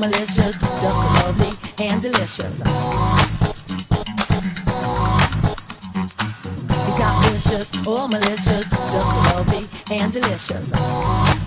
malicious, just lovely and delicious. He's not vicious or malicious, just lovely and delicious.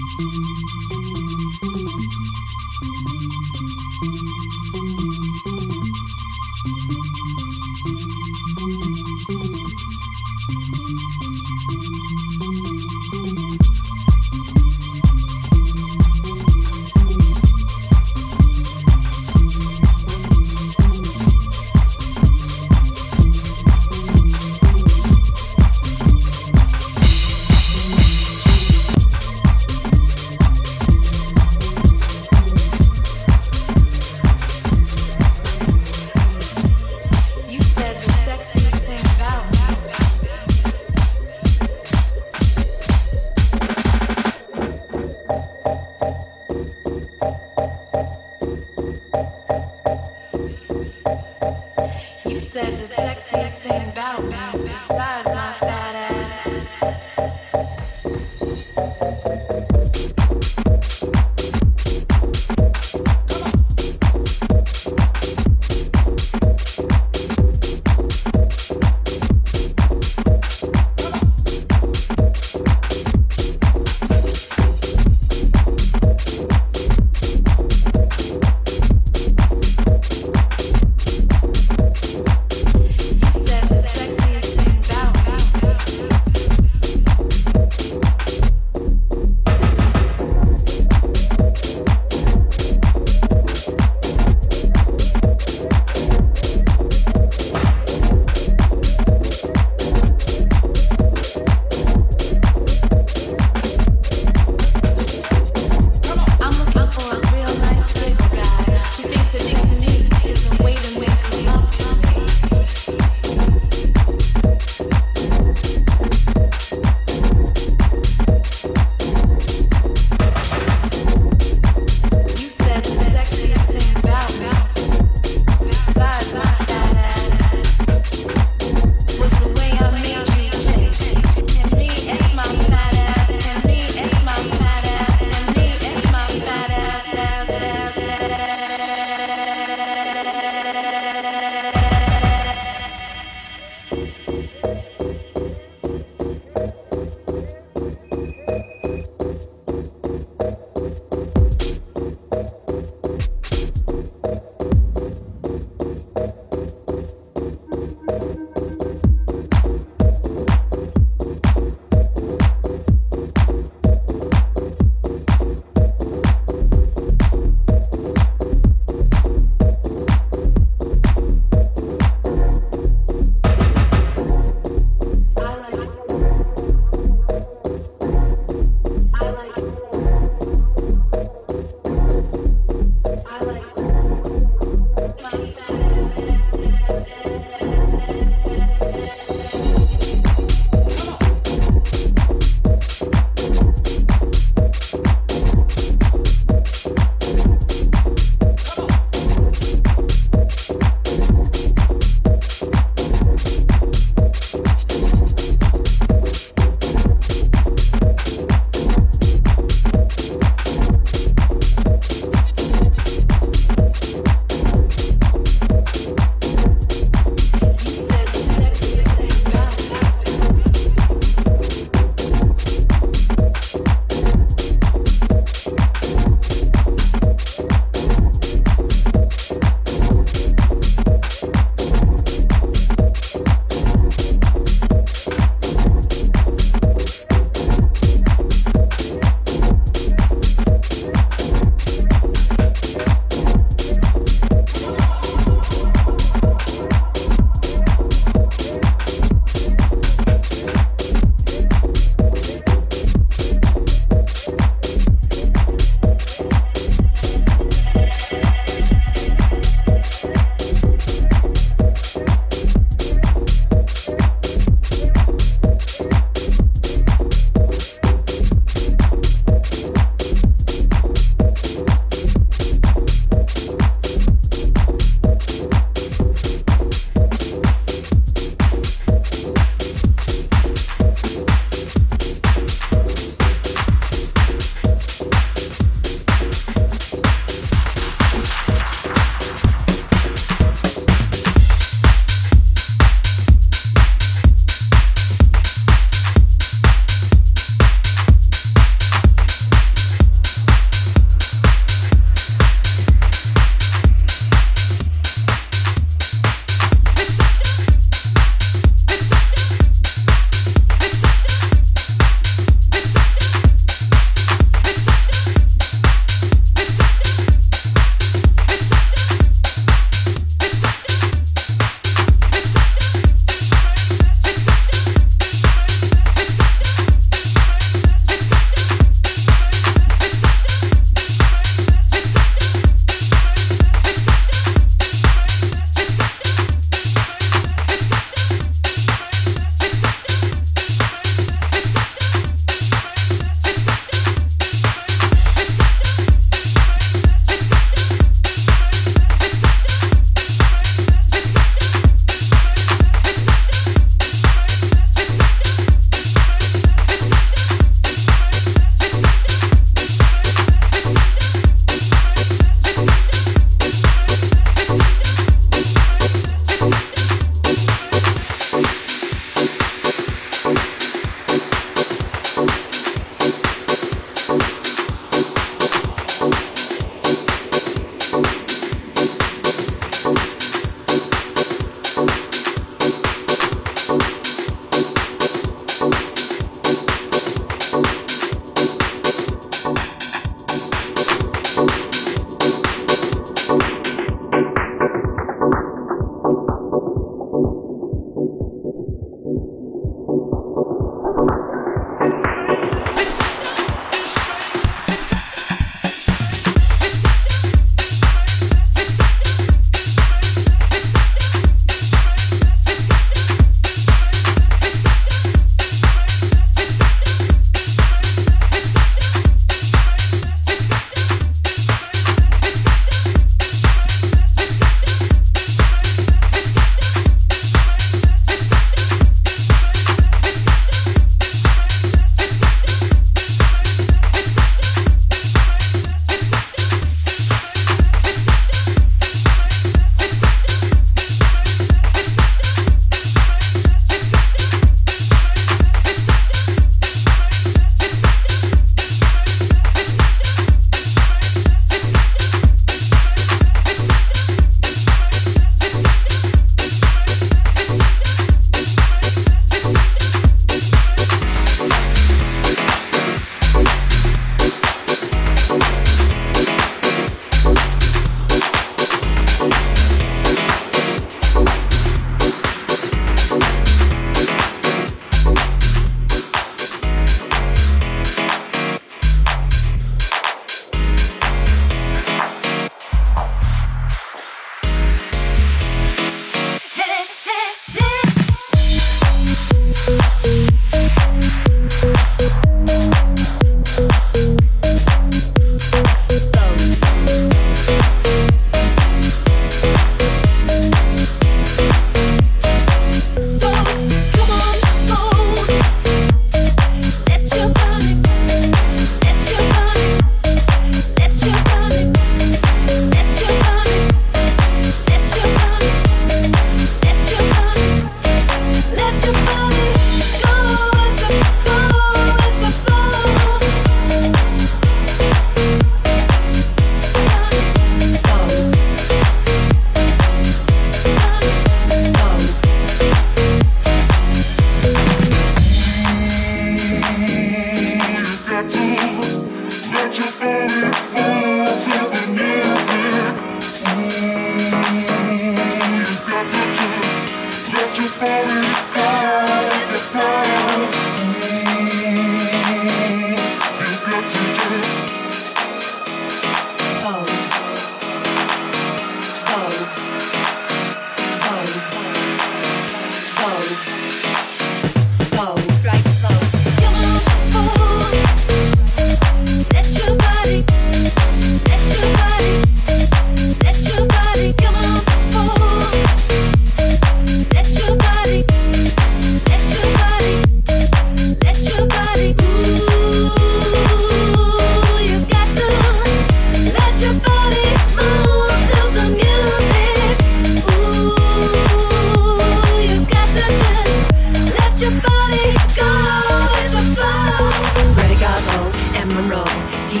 Dom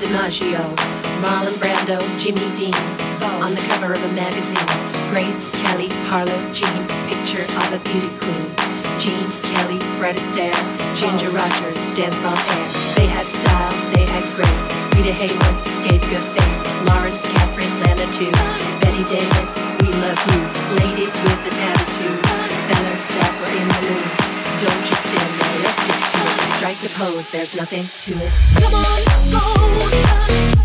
DiMaggio, Marlon Brando, Jimmy Dean. On the cover of a magazine, Grace Kelly, Harlow Jean, picture of a beauty queen. Jean Kelly, Fred Astaire, Ginger Rogers, dance on air. They had style, they had grace. Rita Hayworth gave good face. Lauren, Catherine, Lana too. Betty Davis, we love you. Ladies with an attitude. Fellas that in the mood. Don't just stand there, let's get to it. Strike the pose, there's nothing to it. Come on, go,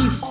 I